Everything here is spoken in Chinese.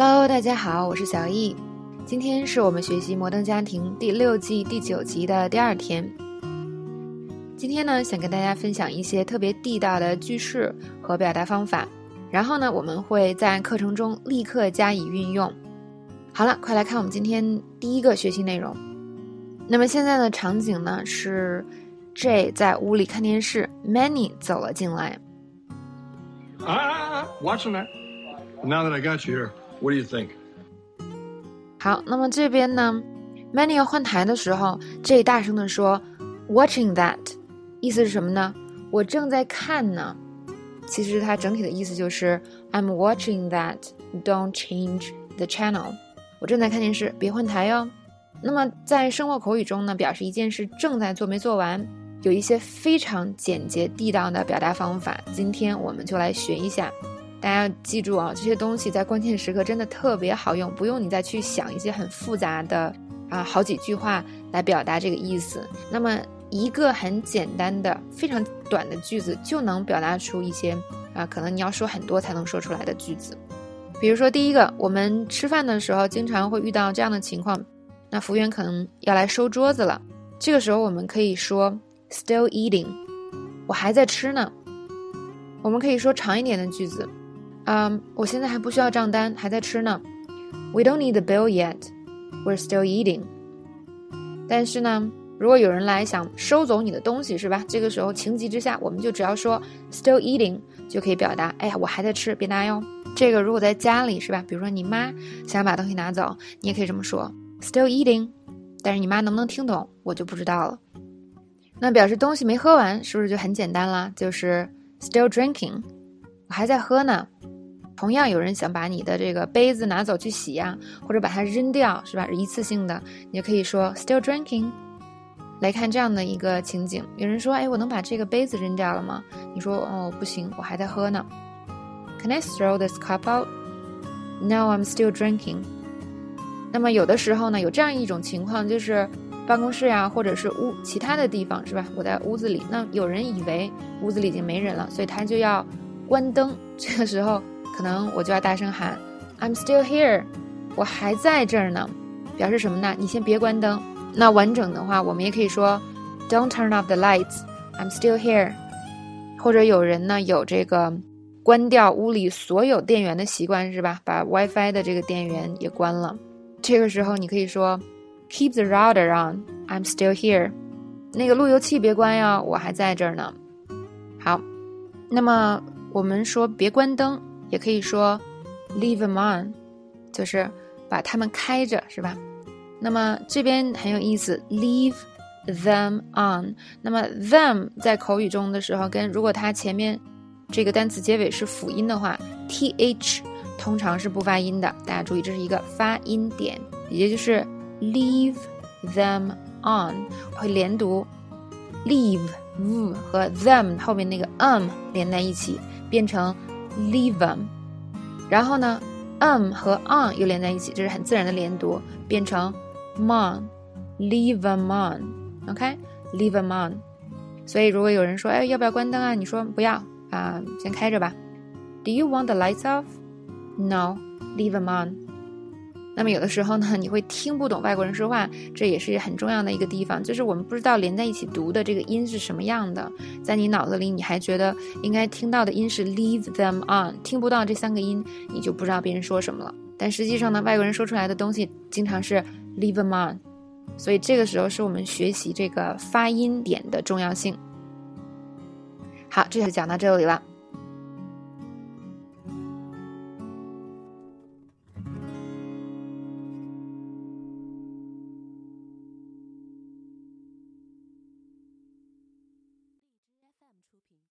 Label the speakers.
Speaker 1: Hello，大家好，我是小易。今天是我们学习《摩登家庭》第六季第九集的第二天。今天呢，想跟大家分享一些特别地道的句式和表达方法，然后呢，我们会在课程中立刻加以运用。好了，快来看我们今天第一个学习内容。那么现在的场景呢是 J 在屋里看电视，Many 走了进来。
Speaker 2: Ah, watching that. Now that I got you here. What do you think？
Speaker 1: 好，那么这边呢，Many 要换台的时候，J 大声的说，Watching that，意思是什么呢？我正在看呢。其实它整体的意思就是 I'm watching that，don't change the channel。我正在看电视，别换台哟。那么在生活口语中呢，表示一件事正在做没做完，有一些非常简洁地道的表达方法。今天我们就来学一下。大家记住啊，这些东西在关键时刻真的特别好用，不用你再去想一些很复杂的啊好几句话来表达这个意思。那么一个很简单的、非常短的句子就能表达出一些啊可能你要说很多才能说出来的句子。比如说第一个，我们吃饭的时候经常会遇到这样的情况，那服务员可能要来收桌子了，这个时候我们可以说 still eating，我还在吃呢。我们可以说长一点的句子。嗯，我现在还不需要账单，还在吃呢。We don't need the bill yet. We're still eating. 但是呢，如果有人来想收走你的东西，是吧？这个时候情急之下，我们就只要说 still eating 就可以表达，哎呀，我还在吃，别拿哟。这个如果在家里，是吧？比如说你妈想把东西拿走，你也可以这么说 still eating。但是你妈能不能听懂，我就不知道了。那表示东西没喝完，是不是就很简单了？就是 still drinking，我还在喝呢。同样有人想把你的这个杯子拿走去洗呀，或者把它扔掉，是吧？一次性的，你就可以说 still drinking。来看这样的一个情景，有人说：“哎，我能把这个杯子扔掉了吗？”你说：“哦，不行，我还在喝呢。”Can I throw this cup out? No, I'm still drinking。那么有的时候呢，有这样一种情况，就是办公室呀，或者是屋其他的地方，是吧？我在屋子里，那有人以为屋子里已经没人了，所以他就要关灯。这个时候。可能我就要大声喊，I'm still here，我还在这儿呢，表示什么呢？你先别关灯。那完整的话，我们也可以说，Don't turn off the lights，I'm still here。或者有人呢有这个关掉屋里所有电源的习惯，是吧？把 WiFi 的这个电源也关了。这个时候你可以说，Keep the router on，I'm still here。那个路由器别关呀，我还在这儿呢。好，那么我们说别关灯。也可以说，leave them on，就是把它们开着，是吧？那么这边很有意思，leave them on。那么 them 在口语中的时候，跟如果它前面这个单词结尾是辅音的话，th 通常是不发音的。大家注意，这是一个发音点，也就是 leave them on 会连读，leave v 和 them 后面那个 um 连在一起，变成。Leave them，然后呢，um 和 on 又连在一起，这是很自然的连读，变成 mon，leave them on，OK，leave them on。所以如果有人说，哎，要不要关灯啊？你说不要啊，先开着吧。Do you want the lights off？No，leave them on。那么有的时候呢，你会听不懂外国人说话，这也是很重要的一个地方，就是我们不知道连在一起读的这个音是什么样的，在你脑子里你还觉得应该听到的音是 leave them on，听不到这三个音，你就不知道别人说什么了。但实际上呢，外国人说出来的东西经常是 leave them on，所以这个时候是我们学习这个发音点的重要性。好，这就讲到这里了。